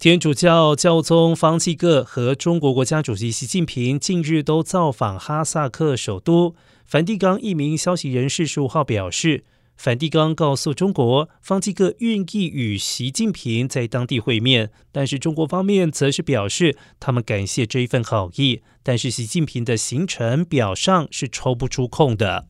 天主教教宗方济各和中国国家主席习近平近日都造访哈萨克首都梵蒂冈一名消息人士十五号表示，梵蒂冈告诉中国，方济各愿意与习近平在当地会面，但是中国方面则是表示他们感谢这一份好意，但是习近平的行程表上是抽不出空的。